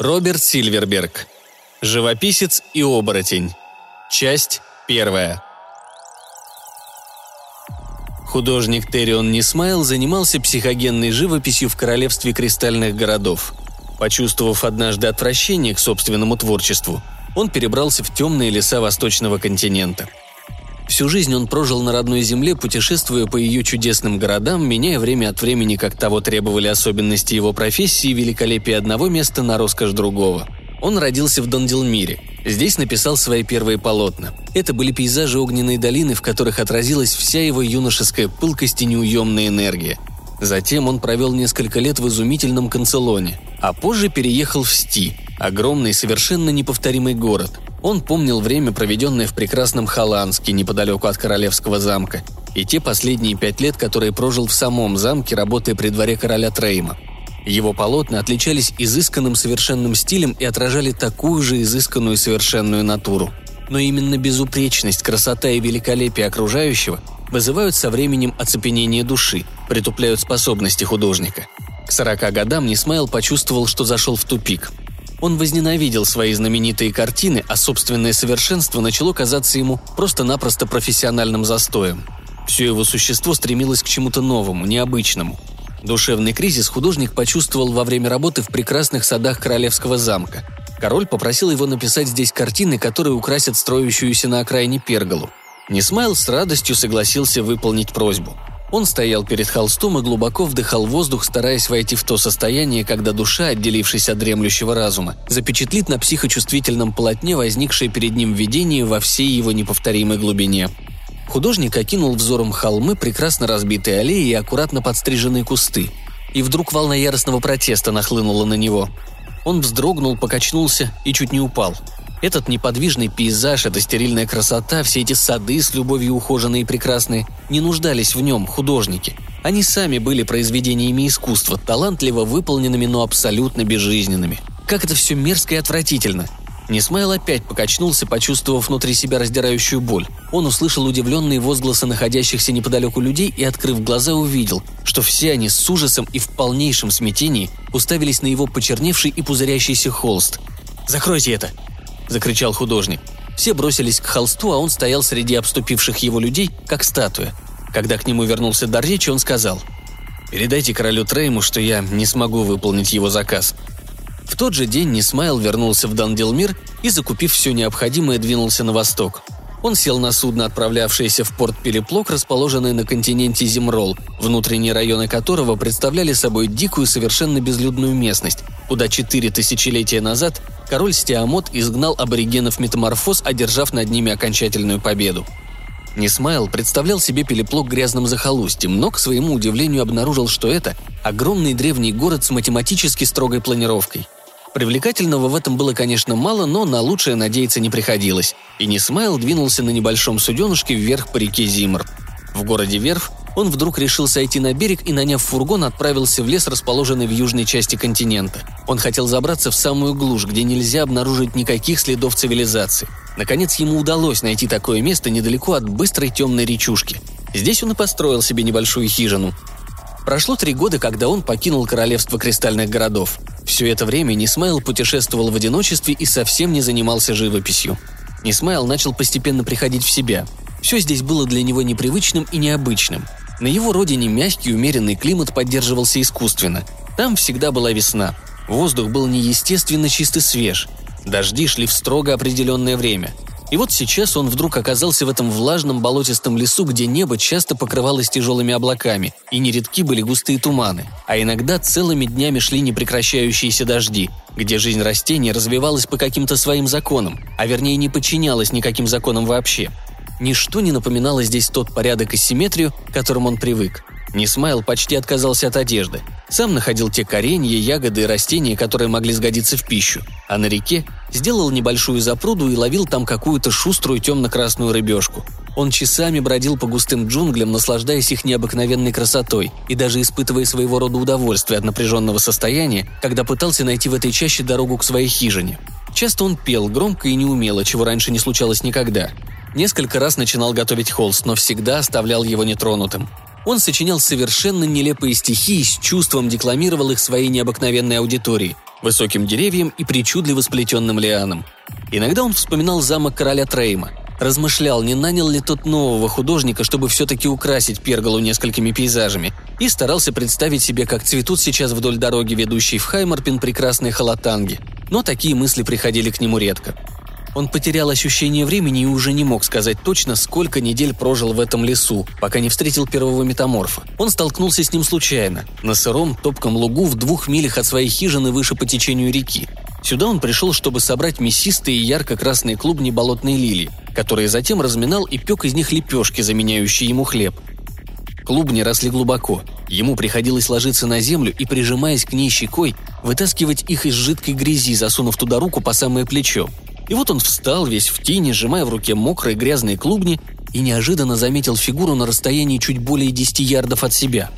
Роберт Сильверберг. Живописец и оборотень. Часть первая. Художник Террион Нисмайл занимался психогенной живописью в королевстве кристальных городов. Почувствовав однажды отвращение к собственному творчеству, он перебрался в темные леса восточного континента. Всю жизнь он прожил на родной земле, путешествуя по ее чудесным городам, меняя время от времени, как того требовали особенности его профессии, великолепие одного места на роскошь другого – он родился в Дондилмире. Здесь написал свои первые полотна. Это были пейзажи огненной долины, в которых отразилась вся его юношеская пылкость и неуемная энергия. Затем он провел несколько лет в изумительном Канцелоне, а позже переехал в Сти, огромный, совершенно неповторимый город. Он помнил время, проведенное в прекрасном Халанске, неподалеку от Королевского замка, и те последние пять лет, которые прожил в самом замке, работая при дворе короля Трейма – его полотна отличались изысканным совершенным стилем и отражали такую же изысканную совершенную натуру. Но именно безупречность, красота и великолепие окружающего вызывают со временем оцепенение души, притупляют способности художника. К 40 годам Нисмайл почувствовал, что зашел в тупик. Он возненавидел свои знаменитые картины, а собственное совершенство начало казаться ему просто-напросто профессиональным застоем. Все его существо стремилось к чему-то новому, необычному – Душевный кризис художник почувствовал во время работы в прекрасных садах Королевского замка. Король попросил его написать здесь картины, которые украсят строящуюся на окраине перголу. Несмайл с радостью согласился выполнить просьбу. Он стоял перед холстом и глубоко вдыхал воздух, стараясь войти в то состояние, когда душа, отделившись от дремлющего разума, запечатлит на психочувствительном полотне возникшее перед ним видение во всей его неповторимой глубине. Художник окинул взором холмы, прекрасно разбитые аллеи и аккуратно подстриженные кусты. И вдруг волна яростного протеста нахлынула на него. Он вздрогнул, покачнулся и чуть не упал. Этот неподвижный пейзаж, эта стерильная красота, все эти сады с любовью ухоженные и прекрасные, не нуждались в нем художники. Они сами были произведениями искусства, талантливо выполненными, но абсолютно безжизненными. Как это все мерзко и отвратительно – Несмайл опять покачнулся, почувствовав внутри себя раздирающую боль. Он услышал удивленные возгласы находящихся неподалеку людей и, открыв глаза, увидел, что все они с ужасом и в полнейшем смятении уставились на его почерневший и пузырящийся холст. «Закройте это!» – закричал художник. Все бросились к холсту, а он стоял среди обступивших его людей, как статуя. Когда к нему вернулся дар речи, он сказал «Передайте королю Трейму, что я не смогу выполнить его заказ. В тот же день Нисмайл вернулся в Дандилмир и, закупив все необходимое, двинулся на восток. Он сел на судно, отправлявшееся в порт Пелеплок, расположенный на континенте Зимрол, внутренние районы которого представляли собой дикую, совершенно безлюдную местность, куда четыре тысячелетия назад король Стиамот изгнал аборигенов метаморфоз, одержав над ними окончательную победу. Нисмайл представлял себе Пелеплок грязным захолустьем, но, к своему удивлению, обнаружил, что это огромный древний город с математически строгой планировкой – Привлекательного в этом было, конечно, мало, но на лучшее надеяться не приходилось, и Нисмайл двинулся на небольшом суденышке вверх по реке Зимр. В городе Верф он вдруг решил сойти на берег и, наняв фургон, отправился в лес, расположенный в южной части континента. Он хотел забраться в самую глушь, где нельзя обнаружить никаких следов цивилизации. Наконец ему удалось найти такое место недалеко от быстрой темной речушки. Здесь он и построил себе небольшую хижину. Прошло три года, когда он покинул королевство кристальных городов. Все это время Нисмайл путешествовал в одиночестве и совсем не занимался живописью. Нисмайл начал постепенно приходить в себя. Все здесь было для него непривычным и необычным. На его родине мягкий умеренный климат поддерживался искусственно. Там всегда была весна. Воздух был неестественно чистый свеж. Дожди шли в строго определенное время. И вот сейчас он вдруг оказался в этом влажном болотистом лесу, где небо часто покрывалось тяжелыми облаками, и нередки были густые туманы, а иногда целыми днями шли непрекращающиеся дожди, где жизнь растений развивалась по каким-то своим законам, а вернее не подчинялась никаким законам вообще. Ничто не напоминало здесь тот порядок и симметрию, к которым он привык. Нисмайл почти отказался от одежды. Сам находил те коренья, ягоды и растения, которые могли сгодиться в пищу. А на реке сделал небольшую запруду и ловил там какую-то шуструю темно-красную рыбешку. Он часами бродил по густым джунглям, наслаждаясь их необыкновенной красотой и даже испытывая своего рода удовольствие от напряженного состояния, когда пытался найти в этой чаще дорогу к своей хижине. Часто он пел громко и неумело, чего раньше не случалось никогда. Несколько раз начинал готовить холст, но всегда оставлял его нетронутым. Он сочинял совершенно нелепые стихи и с чувством декламировал их своей необыкновенной аудитории. высоким деревьям и причудливо сплетенным лианам. Иногда он вспоминал замок короля Трейма, размышлял, не нанял ли тот нового художника, чтобы все-таки украсить перголу несколькими пейзажами, и старался представить себе, как цветут сейчас вдоль дороги, ведущей в Хаймарпин, прекрасные халатанги. Но такие мысли приходили к нему редко. Он потерял ощущение времени и уже не мог сказать точно, сколько недель прожил в этом лесу, пока не встретил первого метаморфа. Он столкнулся с ним случайно, на сыром, топком лугу в двух милях от своей хижины выше по течению реки. Сюда он пришел, чтобы собрать мясистые и ярко-красные клубни болотной лилии, которые затем разминал и пек из них лепешки, заменяющие ему хлеб. Клубни росли глубоко. Ему приходилось ложиться на землю и, прижимаясь к ней щекой, вытаскивать их из жидкой грязи, засунув туда руку по самое плечо. И вот он встал, весь в тени, сжимая в руке мокрые грязные клубни, и неожиданно заметил фигуру на расстоянии чуть более 10 ярдов от себя.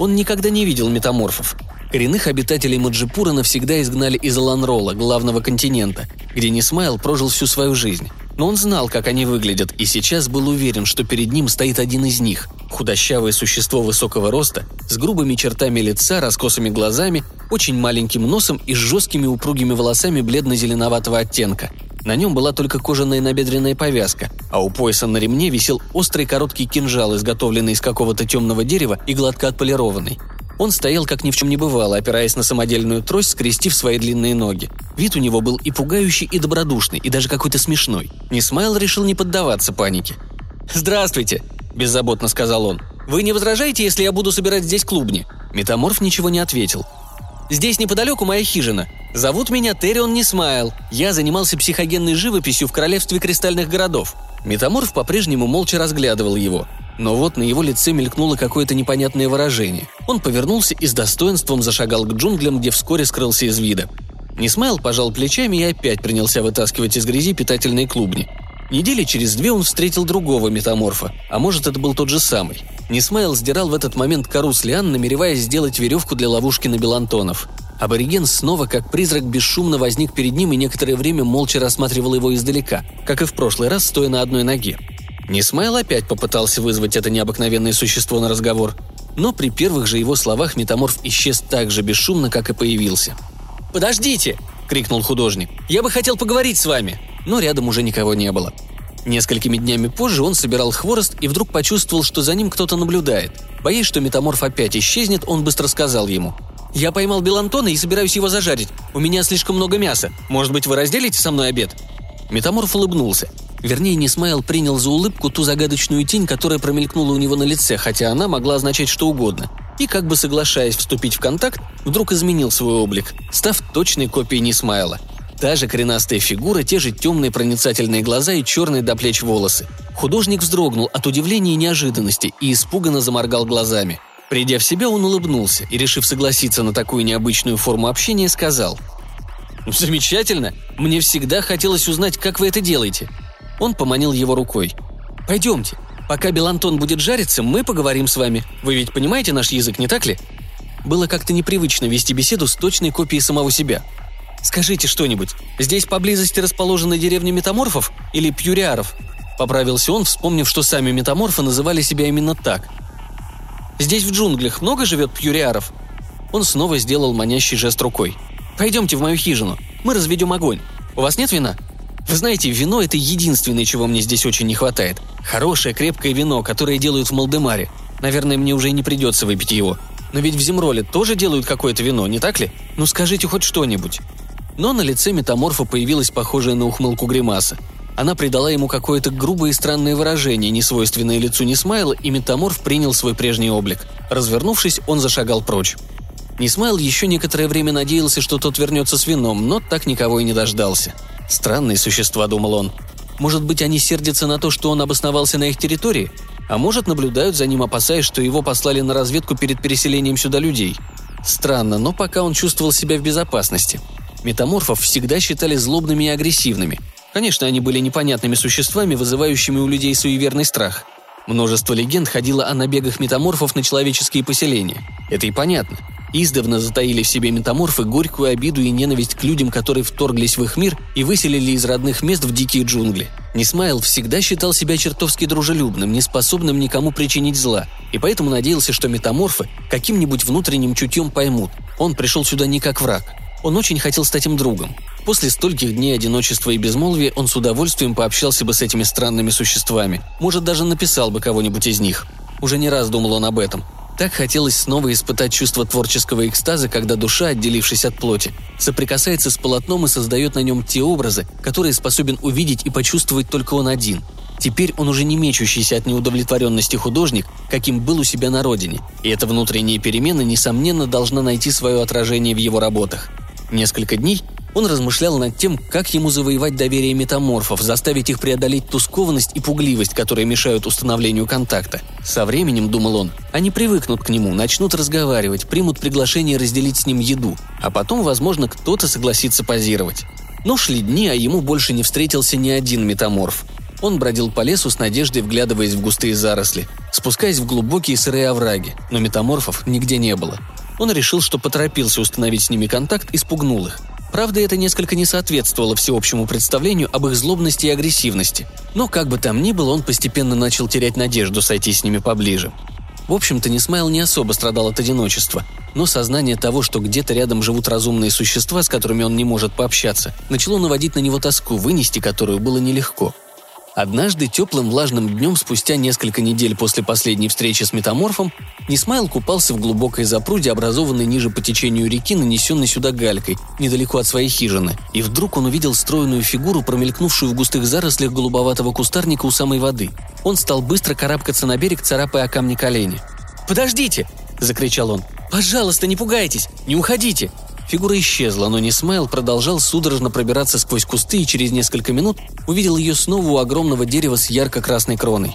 Он никогда не видел метаморфов. Коренных обитателей Маджипура навсегда изгнали из Аланрола, главного континента, где Нисмайл прожил всю свою жизнь. Но он знал, как они выглядят, и сейчас был уверен, что перед ним стоит один из них – худощавое существо высокого роста, с грубыми чертами лица, раскосыми глазами, очень маленьким носом и с жесткими упругими волосами бледно-зеленоватого оттенка. На нем была только кожаная набедренная повязка, а у пояса на ремне висел острый короткий кинжал, изготовленный из какого-то темного дерева и гладко отполированный. Он стоял, как ни в чем не бывало, опираясь на самодельную трость, скрестив свои длинные ноги. Вид у него был и пугающий, и добродушный, и даже какой-то смешной. Несмайл решил не поддаваться панике. «Здравствуйте», – беззаботно сказал он. «Вы не возражаете, если я буду собирать здесь клубни?» Метаморф ничего не ответил. «Здесь неподалеку моя хижина. Зовут меня Террион Несмайл. Я занимался психогенной живописью в королевстве кристальных городов». Метаморф по-прежнему молча разглядывал его. Но вот на его лице мелькнуло какое-то непонятное выражение. Он повернулся и с достоинством зашагал к джунглям, где вскоре скрылся из вида. Несмайл пожал плечами и опять принялся вытаскивать из грязи питательные клубни. Недели через две он встретил другого метаморфа, а может это был тот же самый. Несмайл сдирал в этот момент кору с лиан, намереваясь сделать веревку для ловушки на Белантонов. Абориген снова, как призрак, бесшумно возник перед ним и некоторое время молча рассматривал его издалека, как и в прошлый раз, стоя на одной ноге. Несмайл опять попытался вызвать это необыкновенное существо на разговор, но при первых же его словах метаморф исчез так же бесшумно, как и появился. «Подождите!» – крикнул художник. «Я бы хотел поговорить с вами!» Но рядом уже никого не было. Несколькими днями позже он собирал хворост и вдруг почувствовал, что за ним кто-то наблюдает. Боясь, что метаморф опять исчезнет, он быстро сказал ему. «Я поймал Белантона и собираюсь его зажарить. У меня слишком много мяса. Может быть, вы разделите со мной обед?» Метаморф улыбнулся. Вернее, Несмайл принял за улыбку ту загадочную тень, которая промелькнула у него на лице, хотя она могла означать что угодно. И, как бы соглашаясь вступить в контакт, вдруг изменил свой облик, став точной копией Несмайла – Та же коренастая фигура, те же темные проницательные глаза и черные до плеч волосы. Художник вздрогнул от удивления и неожиданности и испуганно заморгал глазами. Придя в себя, он улыбнулся и, решив согласиться на такую необычную форму общения, сказал «Замечательно! Мне всегда хотелось узнать, как вы это делаете». Он поманил его рукой. «Пойдемте. Пока Белантон будет жариться, мы поговорим с вами. Вы ведь понимаете наш язык, не так ли?» Было как-то непривычно вести беседу с точной копией самого себя – «Скажите что-нибудь. Здесь поблизости расположена деревня метаморфов или пьюриаров?» Поправился он, вспомнив, что сами метаморфы называли себя именно так. «Здесь в джунглях много живет пьюриаров?» Он снова сделал манящий жест рукой. «Пойдемте в мою хижину. Мы разведем огонь. У вас нет вина?» Вы знаете, вино – это единственное, чего мне здесь очень не хватает. Хорошее, крепкое вино, которое делают в Молдемаре. Наверное, мне уже и не придется выпить его. Но ведь в Земроле тоже делают какое-то вино, не так ли? Ну скажите хоть что-нибудь. Но на лице метаморфа появилась похожая на ухмылку гримаса. Она придала ему какое-то грубое и странное выражение, несвойственное лицу Несмайла, и метаморф принял свой прежний облик. Развернувшись, он зашагал прочь. Несмайл еще некоторое время надеялся, что тот вернется с вином, но так никого и не дождался. «Странные существа», — думал он. «Может быть, они сердятся на то, что он обосновался на их территории? А может, наблюдают за ним, опасаясь, что его послали на разведку перед переселением сюда людей? Странно, но пока он чувствовал себя в безопасности. Метаморфов всегда считали злобными и агрессивными. Конечно, они были непонятными существами, вызывающими у людей суеверный страх. Множество легенд ходило о набегах метаморфов на человеческие поселения. Это и понятно. Издавна затаили в себе метаморфы горькую обиду и ненависть к людям, которые вторглись в их мир и выселили из родных мест в дикие джунгли. Несмайл всегда считал себя чертовски дружелюбным, неспособным никому причинить зла, и поэтому надеялся, что метаморфы каким-нибудь внутренним чутьем поймут. Он пришел сюда не как враг, Он очень хотел стать им другом. После стольких дней одиночества и безмолвия он с удовольствием пообщался бы с этими странными существами. Может, даже написал бы кого-нибудь из них. Уже не раз думал он об этом. Так хотелось снова испытать чувство творческого экстаза, когда душа, отделившись от плоти, соприкасается с полотном и создает на нем те образы, которые способен увидеть и почувствовать только он один. Теперь он уже не мечущийся от неудовлетворенности художник, каким был у себя на родине, и эта внутренняя перемена, несомненно, должна найти свое отражение в его работах. Несколько дней он размышлял над тем, как ему завоевать доверие метаморфов, заставить их преодолеть ту скованность и пугливость, которые мешают установлению контакта. Со временем, думал он, они привыкнут к нему, начнут разговаривать, примут приглашение разделить с ним еду, а потом, возможно, кто-то согласится позировать. Но шли дни, а ему больше не встретился ни один метаморф. Он бродил по лесу с надеждой, вглядываясь в густые заросли, спускаясь в глубокие сырые овраги, но метаморфов нигде не было. Он решил, что поторопился установить с ними контакт и спугнул их – Правда, это несколько не соответствовало всеобщему представлению об их злобности и агрессивности. Но как бы там ни было, он постепенно начал терять надежду сойти с ними поближе. В общем-то, Несмайл не особо страдал от одиночества, но сознание того, что где-то рядом живут разумные существа, с которыми он не может пообщаться, начало наводить на него тоску, вынести которую было нелегко – Однажды теплым влажным днем спустя несколько недель после последней встречи с метаморфом Несмайл купался в глубокой запруде, образованной ниже по течению реки, нанесенной сюда галькой, недалеко от своей хижины, и вдруг он увидел стройную фигуру, промелькнувшую в густых зарослях голубоватого кустарника у самой воды. Он стал быстро карабкаться на берег, царапая о камни колени. «Подождите!» – закричал он. «Пожалуйста, не пугайтесь! Не уходите!» Фигура исчезла, но Несмайл продолжал судорожно пробираться сквозь кусты и через несколько минут увидел ее снова у огромного дерева с ярко-красной кроной.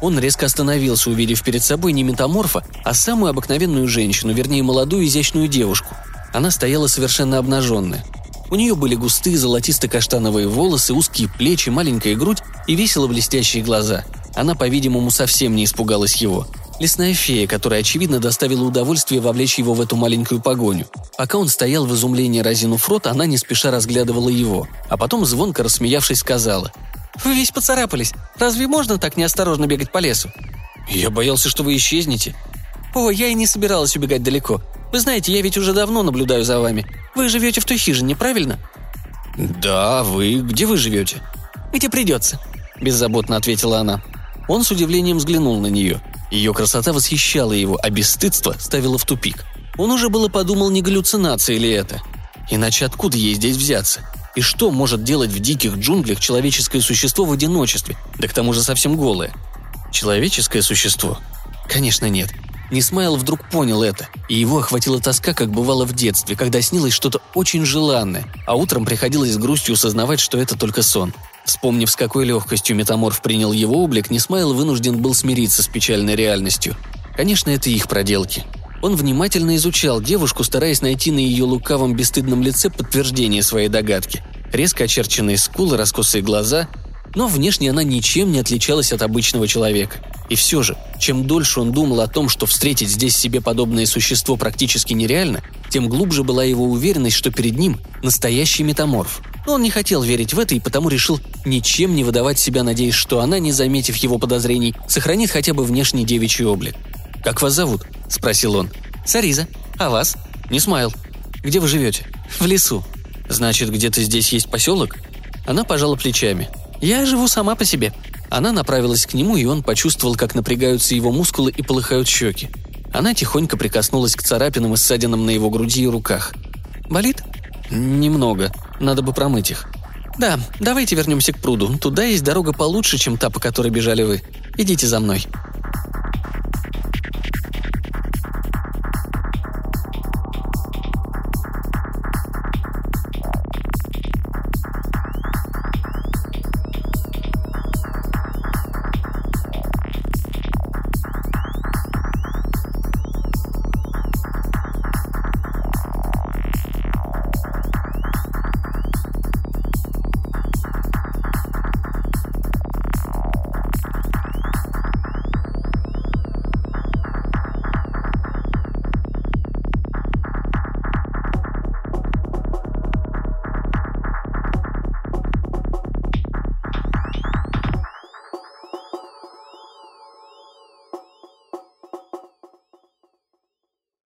Он резко остановился, увидев перед собой не метаморфа, а самую обыкновенную женщину, вернее, молодую изящную девушку. Она стояла совершенно обнаженная. У нее были густые золотисто-каштановые волосы, узкие плечи, маленькая грудь и весело блестящие глаза. Она, по-видимому, совсем не испугалась его. Лесная фея, которая, очевидно, доставила удовольствие вовлечь его в эту маленькую погоню. Пока он стоял в изумлении разинув рот, она не спеша разглядывала его, а потом, звонко рассмеявшись, сказала «Вы весь поцарапались. Разве можно так неосторожно бегать по лесу?» «Я боялся, что вы исчезнете». «О, я и не собиралась убегать далеко. Вы знаете, я ведь уже давно наблюдаю за вами. Вы живете в той хижине, правильно?» «Да, вы... Где вы живете?» «Где придется», – беззаботно ответила она. Он с удивлением взглянул на нее – ее красота восхищала его, а бесстыдство ставило в тупик. Он уже было подумал, не галлюцинация ли это. Иначе откуда ей здесь взяться? И что может делать в диких джунглях человеческое существо в одиночестве, да к тому же совсем голое? Человеческое существо? Конечно, нет. Несмайл вдруг понял это, и его охватила тоска, как бывало в детстве, когда снилось что-то очень желанное, а утром приходилось с грустью осознавать, что это только сон – Вспомнив, с какой легкостью метаморф принял его облик, Несмайл вынужден был смириться с печальной реальностью. Конечно, это их проделки. Он внимательно изучал девушку, стараясь найти на ее лукавом бесстыдном лице подтверждение своей догадки. Резко очерченные скулы, раскосые глаза. Но внешне она ничем не отличалась от обычного человека. И все же, чем дольше он думал о том, что встретить здесь себе подобное существо практически нереально, тем глубже была его уверенность, что перед ним настоящий метаморф – но он не хотел верить в это и потому решил ничем не выдавать себя, надеясь, что она, не заметив его подозрений, сохранит хотя бы внешний девичий облик. «Как вас зовут?» – спросил он. «Сариза. А вас?» «Не Смайл. Где вы живете?» «В лесу». «Значит, где-то здесь есть поселок?» Она пожала плечами. «Я живу сама по себе». Она направилась к нему, и он почувствовал, как напрягаются его мускулы и полыхают щеки. Она тихонько прикоснулась к царапинам и ссадинам на его груди и руках. «Болит?» «Немного. Надо бы промыть их». «Да, давайте вернемся к пруду. Туда есть дорога получше, чем та, по которой бежали вы. Идите за мной».